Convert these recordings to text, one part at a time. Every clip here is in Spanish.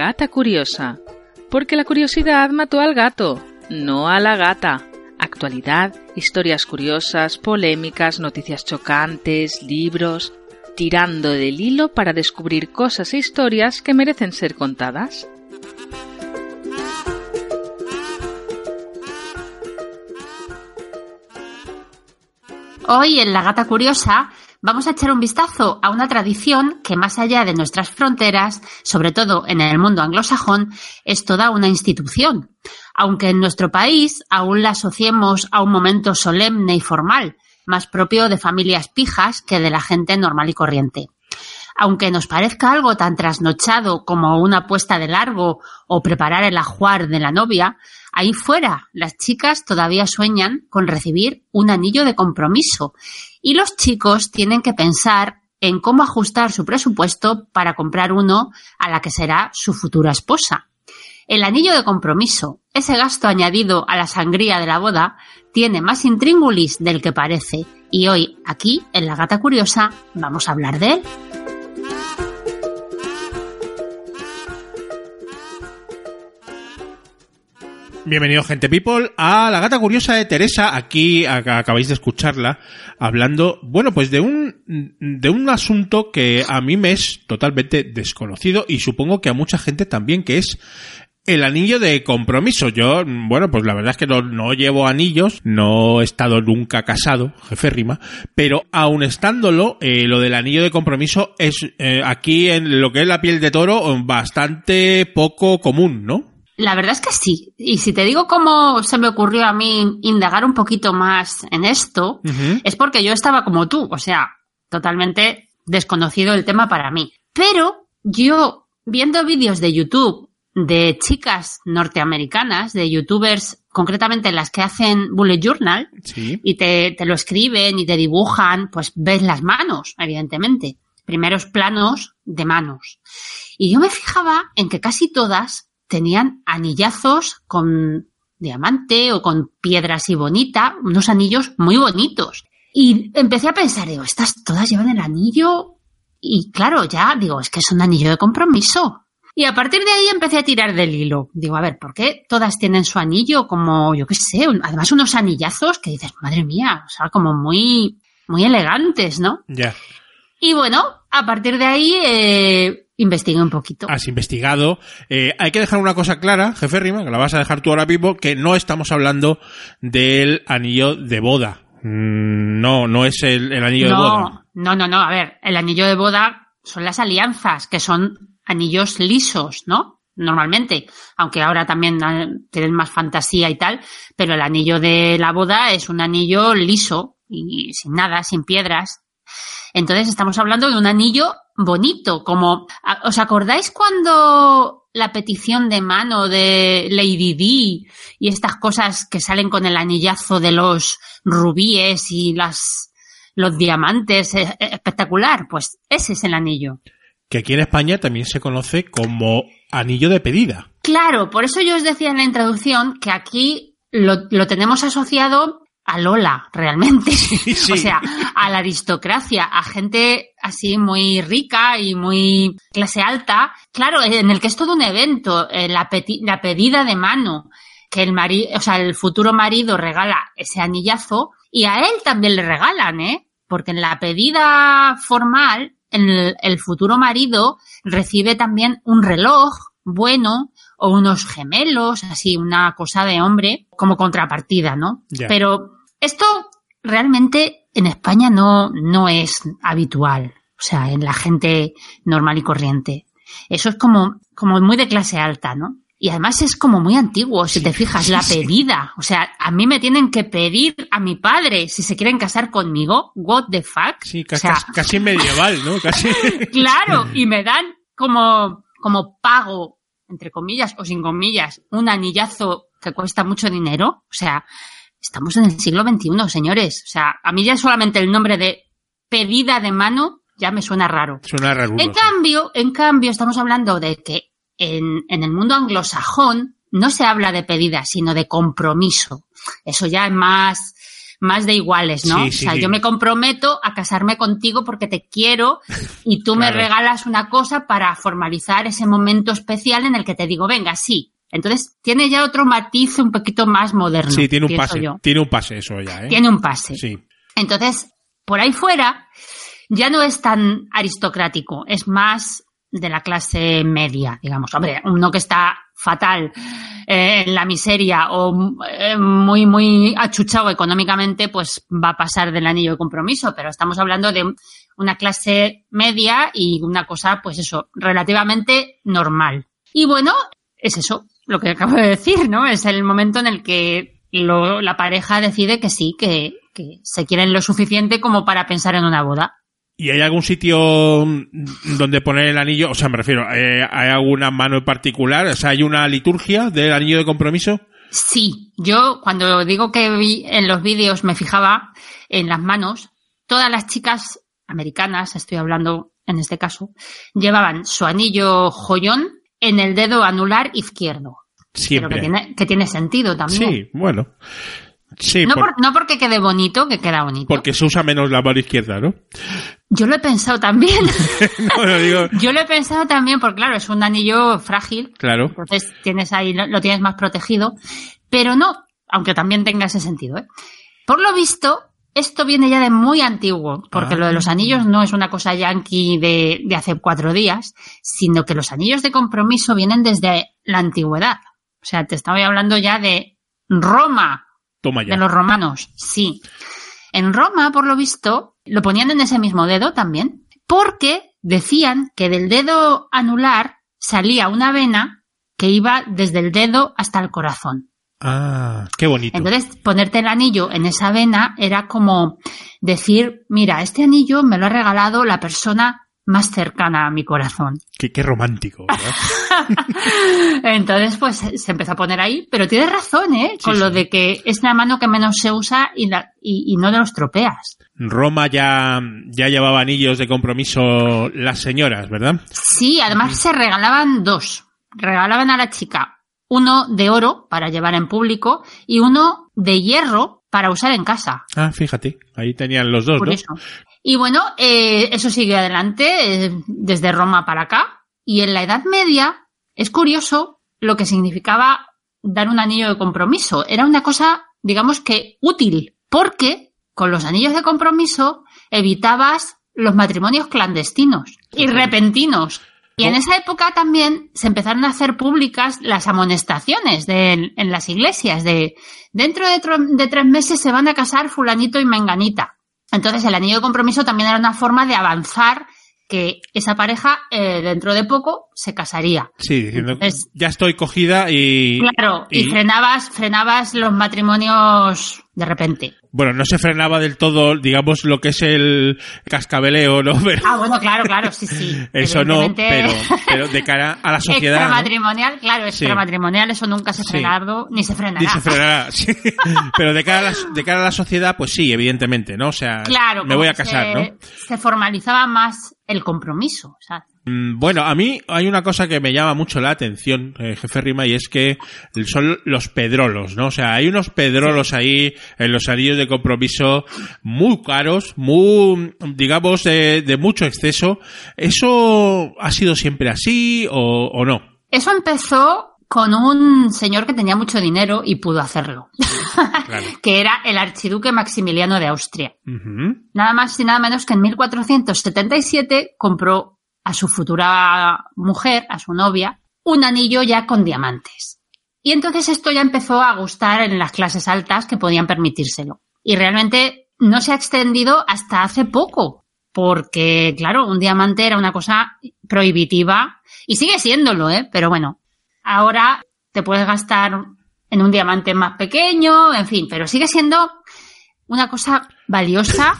gata curiosa. Porque la curiosidad mató al gato, no a la gata. Actualidad, historias curiosas, polémicas, noticias chocantes, libros, tirando del hilo para descubrir cosas e historias que merecen ser contadas. Hoy en La Gata Curiosa vamos a echar un vistazo a una tradición que más allá de nuestras fronteras, sobre todo en el mundo anglosajón, es toda una institución. Aunque en nuestro país aún la asociemos a un momento solemne y formal, más propio de familias pijas que de la gente normal y corriente. Aunque nos parezca algo tan trasnochado como una puesta de largo o preparar el ajuar de la novia, ahí fuera las chicas todavía sueñan con recibir un anillo de compromiso y los chicos tienen que pensar en cómo ajustar su presupuesto para comprar uno a la que será su futura esposa. El anillo de compromiso, ese gasto añadido a la sangría de la boda, tiene más intríngulis del que parece y hoy aquí, en La Gata Curiosa, vamos a hablar de él. Bienvenido, gente people, a la gata curiosa de Teresa. Aquí ac- acabáis de escucharla hablando, bueno, pues de un, de un asunto que a mí me es totalmente desconocido y supongo que a mucha gente también, que es el anillo de compromiso. Yo, bueno, pues la verdad es que no, no llevo anillos, no he estado nunca casado, jefe rima, pero aun estándolo, eh, lo del anillo de compromiso es eh, aquí en lo que es la piel de toro bastante poco común, ¿no? La verdad es que sí. Y si te digo cómo se me ocurrió a mí indagar un poquito más en esto, es porque yo estaba como tú, o sea, totalmente desconocido el tema para mí. Pero yo, viendo vídeos de YouTube de chicas norteamericanas, de youtubers, concretamente las que hacen bullet journal, Sí. y te, te lo escriben y te dibujan, pues ves las manos, evidentemente. Primeros planos de manos. Y yo me fijaba en que casi todas tenían anillazos con diamante o con piedra así bonita, unos anillos muy bonitos. Y empecé a pensar, digo, estas todas llevan el anillo. Y claro, ya digo, es que es un anillo de compromiso. Y a partir de ahí empecé a tirar del hilo. Digo, a ver, ¿por qué todas tienen su anillo como, yo qué sé, un- además unos anillazos que dices, madre mía, o sea, como muy, muy elegantes, ¿no? Ya. Y bueno, a partir de ahí eh, investigué un poquito. Has investigado. Eh, hay que dejar una cosa clara, jefe Rima, que la vas a dejar tú ahora mismo, que no estamos hablando del anillo de boda. Mm, No, no es el, el anillo de boda. no, no, no, a ver, el anillo de boda son las alianzas, que son anillos lisos, ¿no? Normalmente, aunque ahora también eh, tienen más fantasía y tal, pero el anillo de la boda es un anillo liso y sin nada, sin piedras. Entonces estamos hablando de un anillo bonito, como, ¿a- ¿os acordáis cuando la petición de mano de Lady Di y estas cosas que salen con el anillazo de los rubíes y las, los diamantes, eh, eh, espectacular? Pues ese es el anillo. Que aquí en España también se conoce como anillo de pedida. Claro, por eso yo os decía en la introducción que aquí lo, lo tenemos asociado a Lola, realmente. sí. O sea, a la aristocracia, a gente así muy rica y muy clase alta. Claro, en el que es todo un evento, eh, la, peti- la pedida de mano, que el marido, o sea, el futuro marido regala ese anillazo y a él también le regalan, ¿eh? Porque en la pedida formal, el, el futuro marido recibe también un reloj bueno o unos gemelos, así una cosa de hombre como contrapartida, ¿no? Pero Esto realmente en España no, no es habitual. O sea, en la gente normal y corriente. Eso es como, como muy de clase alta, ¿no? Y además es como muy antiguo, si te fijas, la pedida. O sea, a mí me tienen que pedir a mi padre si se quieren casar conmigo. What the fuck? Sí, casi, casi medieval, ¿no? Casi. claro, y me dan como, como pago, entre comillas o sin comillas, un anillazo que cuesta mucho dinero. O sea, estamos en el siglo XXI, señores. O sea, a mí ya solamente el nombre de pedida de mano ya me suena raro. Suena raro. En cambio, en cambio, estamos hablando de que en, el mundo anglosajón no se habla de pedida, sino de compromiso. Eso ya es más, más de iguales, ¿no? o sea, yo me comprometo a casarme contigo porque te quiero y tú me regalas una cosa para formalizar ese momento especial en el que te digo, venga, sí. Entonces, tiene ya otro matiz un poquito más moderno. Sí, tiene un pase. Tiene un pase eso ya, ¿eh? Tiene un pase. Sí. Entonces, por ahí fuera, ya no es tan aristocrático, es más de la clase media, digamos. Hombre, uno que está fatal eh, en la miseria o eh, muy, muy achuchado económicamente, pues va a pasar del anillo de compromiso, pero estamos hablando de una clase media y una cosa, pues eso, relativamente normal. Y bueno, es eso, lo que acabo de decir, ¿no? Es el momento en el que la pareja decide que sí, que, que se quieren lo suficiente como para pensar en una boda. ¿Y hay algún sitio donde poner el anillo? O sea, me refiero, eh, ¿hay alguna mano en particular? O sea, ¿hay una liturgia del anillo de compromiso? Sí, yo cuando digo que vi en los vídeos me fijaba en las manos, todas las chicas americanas, estoy hablando en este caso, llevaban su anillo joyón en el dedo anular izquierdo. Siempre. que tiene, que tiene sentido también. Sí, bueno. Sí, no, no, porque quede bonito, que queda bonito. Porque se usa menos la mano izquierda, ¿no? Yo lo he pensado también. Yo lo he pensado también, porque claro, es un anillo frágil. Claro. Entonces tienes ahí, lo tienes más protegido. Pero no, aunque también tenga ese sentido, ¿eh? Por lo visto, esto viene ya de muy antiguo, porque lo de los ah. anillos no es una cosa yankee de, de hace cuatro días, sino que los anillos de compromiso vienen desde la antigüedad. O sea, te estaba hablando ya de Roma, de los romanos, sí. En Roma, por lo visto, lo ponían en ese mismo dedo también, porque decían que del dedo anular salía una vena que iba desde el dedo hasta el corazón. Ah, qué bonito. Entonces, ponerte el anillo en esa vena era como decir, mira, este anillo me lo ha regalado la persona más cercana a mi corazón. Qué, qué romántico, Entonces, pues se empezó a poner ahí, pero tienes razón, ¿eh? Con lo de que es la mano que menos se usa y, la, y, no los tropeas. Roma ya, ya llevaba anillos de compromiso las señoras, ¿verdad? Sí, además se regalaban dos. Regalaban a la chica uno de oro para llevar en público y uno de hierro para usar en casa. Ah, fíjate, ahí tenían los dos, ¿no? Y bueno, eh, eso sigue adelante eh, desde Roma para acá. Y en la Edad Media es curioso lo que significaba dar un anillo de compromiso. Era una cosa, digamos que útil, porque con los anillos de compromiso evitabas los matrimonios clandestinos y repentinos. Y en esa época también se empezaron a hacer públicas las amonestaciones de, en las iglesias de dentro de, de tres meses se van a casar fulanito y menganita. Entonces el anillo de compromiso también era una forma de avanzar que esa pareja eh, dentro de poco se casaría. Sí, diciendo ya estoy cogida y... Claro, y, frenabas, frenabas los matrimonios de repente. Bueno, no se frenaba del todo, digamos, lo que es el cascabeleo, ¿no? ah, bueno, claro, claro, sí, sí. eso no, pero, pero de cara a la sociedad. Extramatrimonial, claro, extramatrimonial, eso nunca se ha frenado, ni se frenará. Ni se frenará, sí. pero de cara, a la, de cara a la sociedad, pues sí, evidentemente, ¿no? O sea, me voy a casar, ¿no? Se formalizaba más el compromiso, o sea, bueno, a mí hay una cosa que me llama mucho la atención, eh, jefe Rima, y es que son los pedrolos, ¿no? O sea, hay unos pedrolos ahí en los anillos de compromiso muy caros, muy, digamos, de, mucho exceso. ¿Eso ha sido siempre así o, no? Eso empezó con un señor que tenía mucho dinero y pudo hacerlo, que era el archiduque Maximiliano de Austria. Nada más y nada menos que en 1477 compró a su futura mujer, a su novia, un anillo ya con diamantes. Y entonces esto ya empezó a gustar en las clases altas que podían permitírselo. Y realmente no se ha extendido hasta hace poco, porque, claro, un diamante era una cosa prohibitiva y sigue siéndolo, ¿eh? Pero bueno, ahora te puedes gastar en un diamante más pequeño, en fin, pero sigue siendo una cosa valiosa,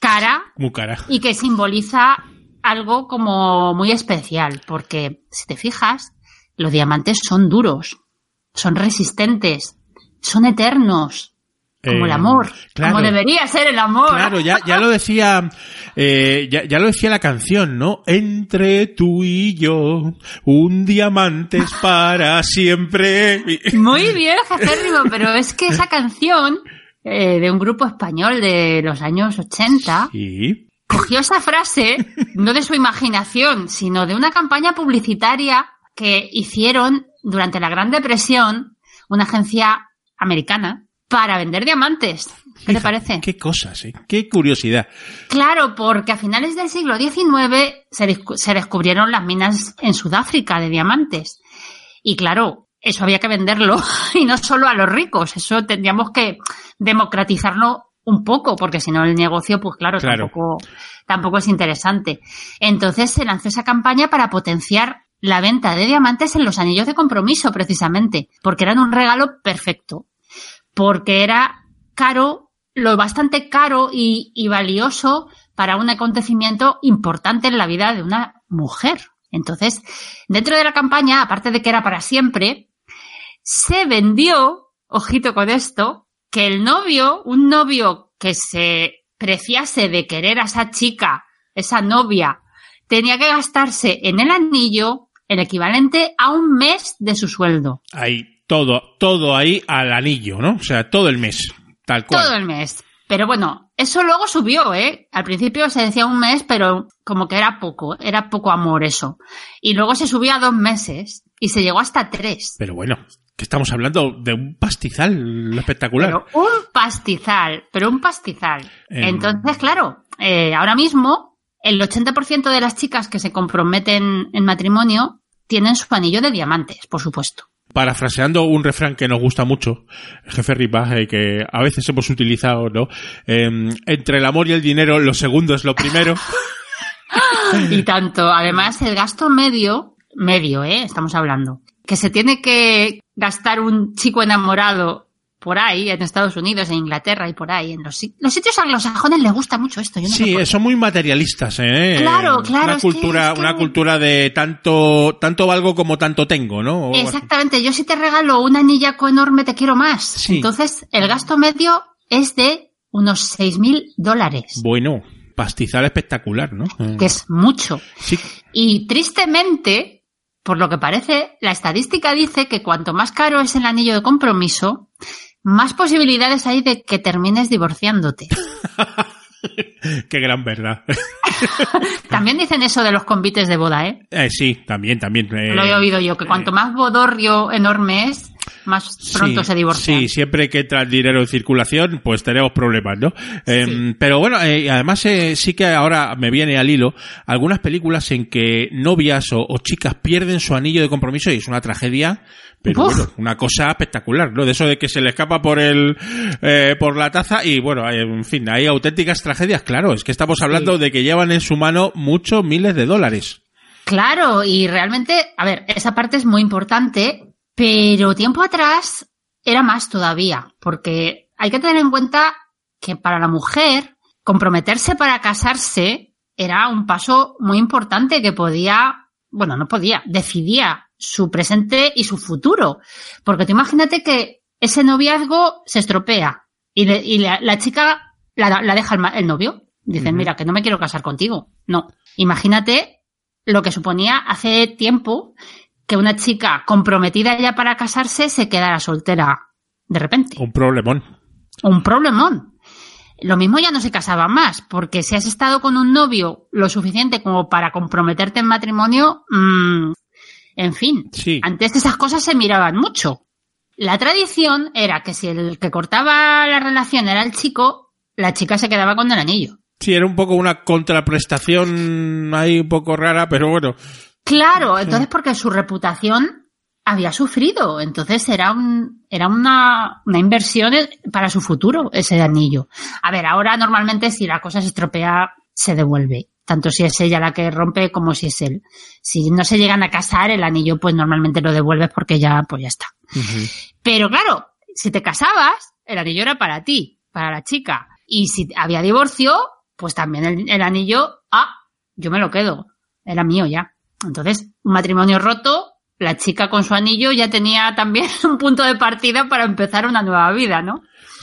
cara, Muy cara. y que simboliza algo como muy especial, porque si te fijas, los diamantes son duros, son resistentes, son eternos, como Eh, el amor, claro. como debería ser el amor. Claro, ya, ya lo decía, eh, ya, ya lo decía la canción, ¿no? Entre tú y yo, un diamante es para siempre. Muy bien, Jacérrimo, pero es que esa canción eh, de un grupo español de los años 80 Y, cogió esa frase, no de su imaginación, sino de una campaña publicitaria que hicieron durante la Gran Depresión una agencia americana para vender diamantes. ¿Qué te parece? Qué cosas, ¿eh? Qué curiosidad. Claro, porque a finales del siglo XIX se, se descubrieron las minas en Sudáfrica de diamantes. Y claro, eso había que venderlo y no solo a los ricos, eso tendríamos que democratizarlo un poco, porque si no el negocio, pues claro, Claro. Tampoco, tampoco es interesante. Entonces se lanzó esa campaña para potenciar la venta de diamantes en los anillos de compromiso, precisamente, porque eran un regalo perfecto, porque era caro, lo bastante caro y, y valioso para un acontecimiento importante en la vida de una mujer. Entonces, dentro de la campaña, aparte de que era para siempre, se vendió, ojito con esto, que el novio, un novio que se preciase de querer a esa chica, esa novia, tenía que gastarse en el anillo el equivalente a un mes de su sueldo. Ahí, todo, todo ahí al anillo, ¿no? O sea, todo el mes. Tal cual. Todo el mes. Pero bueno, eso luego subió, ¿eh? Al principio se decía un mes, pero como que era poco, era poco amor eso. Y luego se subió a dos meses y se llegó hasta tres. Pero bueno, que estamos hablando de un pastizal espectacular. Pero un pastizal, pero un pastizal. Entonces, claro, eh, ahora mismo el 80% de las chicas que se comprometen en matrimonio tienen su anillo de diamantes, por supuesto. Parafraseando un refrán que nos gusta mucho, jefe Ripaje, que a veces hemos utilizado, ¿no? Em, entre el amor y el dinero, lo segundo es lo primero. Y tanto, además, el gasto medio, medio, ¿eh? Estamos hablando, que se tiene que gastar un chico enamorado por ahí, en Estados Unidos, en Inglaterra y por ahí, en los, si- los sitios anglosajones les gusta mucho esto. Yo no Sí, son muy materialistas, ¿eh? Claro, claro, Una que- cultura, es que- una cultura de tanto, tanto valgo como tanto tengo, ¿no? O- Exactamente, yo si te regalo un anillaco enorme te quiero más. Sí. Entonces, el gasto medio es de unos seis mil dólares, Bueno, pastizal espectacular, ¿no? que es mucho. Sí, Y tristemente, por lo que parece, la estadística dice que cuanto más caro es el anillo de compromiso, más posibilidades hay de que termines divorciándote. qué gran verdad. También dicen eso de los convites de boda, ¿eh? Eh, sí, también, también. eh, Lo he oído yo, que cuanto más bodorrio enorme es, más pronto sí, se divorcian. Sí, siempre que entra el dinero en circulación, pues tenemos problemas, ¿no? Em, Pero bueno, eh, y además eh, sí que ahora me viene al hilo algunas películas en que novias o, o chicas pierden su anillo de compromiso y es una tragedia, pero Uf. bueno, una cosa espectacular, ¿no? De eso de que se le escapa por el eh, por la taza y bueno, en fin, hay auténticas tragedias, claro, es que estamos hablando de que llevan en su mano muchos miles de dólares. Claro, y realmente, a ver, esa parte es muy importante, pero tiempo atrás era más todavía, porque hay que tener en cuenta que para la mujer comprometerse para casarse era un paso muy importante que podía, bueno, no podía, decidía su presente y su futuro. Porque tú imagínate que ese noviazgo se estropea y, le- y la, la chica la, la deja el, novio. Dicen, mira, que no me quiero casar contigo. No. Imagínate lo que suponía hace tiempo que una chica comprometida ya para casarse se quedara soltera de repente. Un problemón. Un problemón. Lo mismo ya no se casaba más, porque si has estado con un novio lo suficiente como para comprometerte en matrimonio, mm, en fin, Sí. antes esas cosas se miraban mucho. La tradición era que si el que cortaba la relación era el chico, la chica se quedaba con el anillo. Sí, era un poco una contraprestación ahí un poco rara, pero bueno. Claro, entonces porque su reputación había sufrido. Entonces era un, era una, una inversión para su futuro, ese anillo. A ver, ahora normalmente si la cosa se estropea, se devuelve. Tanto si es ella la que rompe como si es él. Si no se llegan a casar, el anillo pues normalmente lo devuelves porque ya, pues ya está. Pero claro, si te casabas, el anillo era para ti, para la chica. Y si había divorcio, pues también el, el anillo, ah, yo me lo quedo. Era mío ya. Entonces, un matrimonio roto, la chica con su anillo ya tenía también un punto de partida para empezar una nueva vida, ¿no?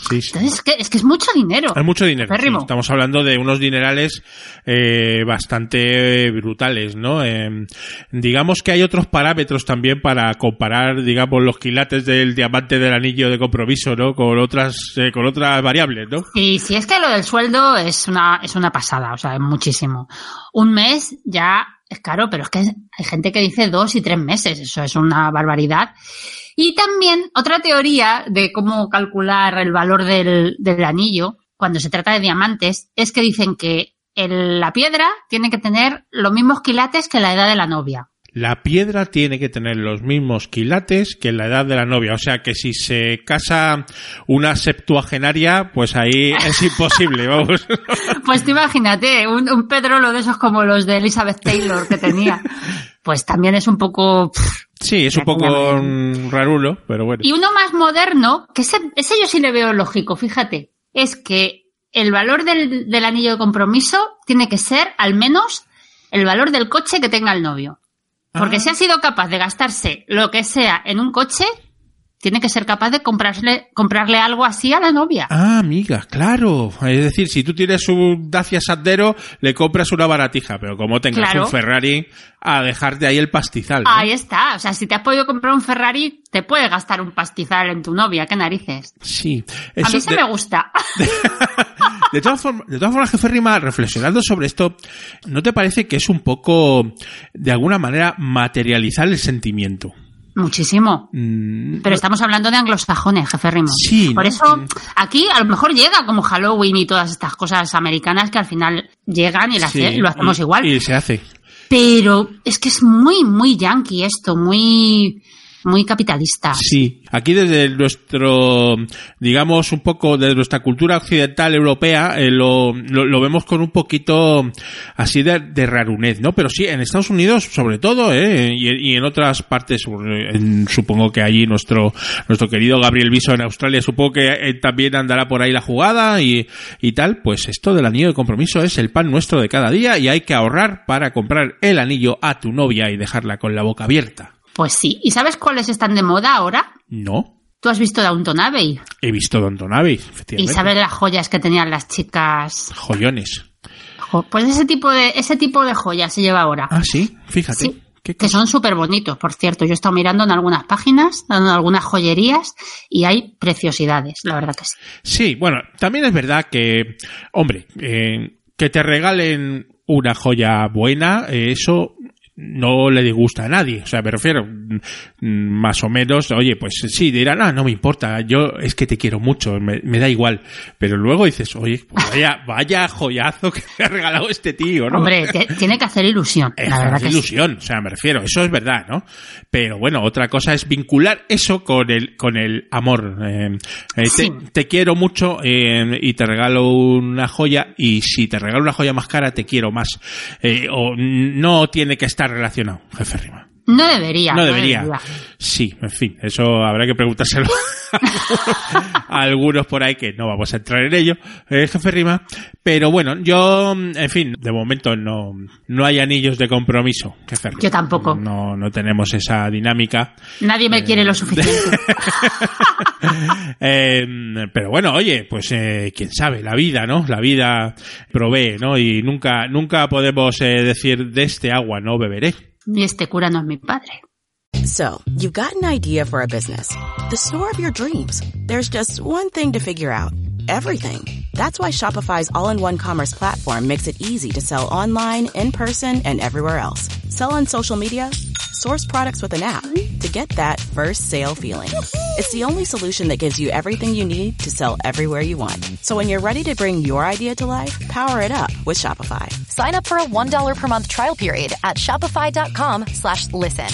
Sí, sí. Entonces, es que, es que es mucho dinero. Es mucho dinero. sí. Estamos hablando de unos dinerales eh, bastante brutales, ¿no? Eh, digamos que hay otros parámetros también para comparar, digamos, los quilates del diamante del anillo de compromiso, ¿no? Con otras, eh, con otras variables, ¿no? Y si es que lo del sueldo es una, es una pasada, o sea, es muchísimo. Un mes ya es caro, pero es que hay gente que dice dos y tres meses, eso es una barbaridad. Y también otra teoría de cómo calcular el valor del, anillo cuando se trata de diamantes es que dicen que la piedra tiene que tener los mismos quilates que la edad de la novia. La piedra tiene que tener los mismos quilates que la edad de la novia. O sea que si se casa una septuagenaria, pues ahí es imposible, vamos. Pues tú imagínate, un, un pedrolo de esos como los de Elizabeth Taylor que tenía. Pues también es un poco... pff, Sí, es un poco rarulo, pero bueno. Y uno más moderno, que ese, ese yo sí le veo lógico, fíjate, es que el valor del, del anillo de compromiso tiene que ser al menos el valor del coche que tenga el novio. Porque Ah. si ha sido capaz de gastarse lo que sea en un coche, tiene que ser capaz de comprarle, comprarle algo así a la novia. Ah, amiga, claro. Es decir, si tú tienes un Dacia Sandero, le compras una baratija, pero como tengas Claro. un Ferrari, a dejarte ahí el pastizal. ¿no? Ahí está. O sea, si te has podido comprar un Ferrari, te puede gastar un pastizal en tu novia. ¿Qué narices? Sí. a mí se de, me gusta. de todas formas, de todas formas, jefe Rima, reflexionando sobre esto, ¿no te parece que es un poco, de alguna manera, materializar el sentimiento? Muchísimo. Mm, Pero estamos hablando de anglosajones, jefe Rimo. Sí, Por ¿no? eso, aquí a lo mejor llega como Halloween y todas estas cosas americanas que al final llegan y, las sí, lo hacemos y- igual. Y se hace. Pero es que es muy, muy yankee esto, muy, muy capitalista. Sí, aquí desde nuestro, digamos, un poco de nuestra cultura occidental europea, eh, lo, lo, lo vemos con un poquito así de, de rarunez, ¿no? Pero sí, en Estados Unidos, sobre todo, ¿eh? Y, en otras partes, supongo que allí nuestro, nuestro querido Gabriel Viso en Australia, supongo que eh, también andará por ahí la jugada y, y tal, pues esto del anillo de compromiso es el pan nuestro de cada día y hay que ahorrar para comprar el anillo a tu novia y dejarla con la boca abierta. Pues sí. ¿Y sabes cuáles están de moda ahora? No. Tú has visto Downton Abbey He visto Don Abbey, y efectivamente. sabes las joyas que tenían las chicas. Joyones. Jo- Pues ese tipo de, ese tipo de joyas se lleva ahora. Ah, sí, fíjate. Sí, Qué que son súper bonitos, por cierto. Yo he estado mirando en algunas páginas, en algunas joyerías, y hay preciosidades, la verdad que sí. Sí, bueno, también es verdad que, hombre, eh, que te regalen una joya buena, eh, eso no le disgusta a nadie. O sea, me refiero, mm, mm, más o menos, oye, pues sí, dirán, ah, no me importa, yo es que te quiero mucho, me, me da igual. Pero luego dices, oye, pues vaya, vaya joyazo que me ha regalado este tío, ¿no? Hombre, tiene que hacer ilusión, Es la verdad que sí. ilusión, o sea, me refiero, eso es verdad, ¿no? Pero bueno, otra cosa es vincular eso con el, con el amor. Eh, eh, te, Sí. te quiero mucho eh, y te regalo una joya y si te regalo una joya más cara te quiero más. Eh, o no tiene que estar relacionado, jefe Rima. No debería. No debería. Sí, en fin, eso habrá que preguntárselo a algunos por ahí que no vamos a entrar en ello, eh, jefe Rima. Pero bueno, yo, en fin, de momento no, no hay anillos de compromiso, jefe Rima. Yo tampoco. No, no tenemos esa dinámica. Nadie me quiere lo suficiente. Eh, pero bueno, oye, pues eh, quién sabe, la vida, ¿no? La vida provee, ¿no? Y nunca, nunca podemos eh, decir de este agua no beberé. Este cura no es mi padre. So, you've got an idea for a business. The store of your dreams. There's just one thing to figure out. Everything. That's why Shopify's all-in-one commerce platform makes it easy to sell online, in person, and everywhere else. Sell on social media. Source products with an app to get that first sale feeling. It's the only solution that gives you everything you need to sell everywhere you want. So when you're ready to bring your idea to life, power it up with Shopify. Sign up for a $1 per month trial period at shopify.com slash listen.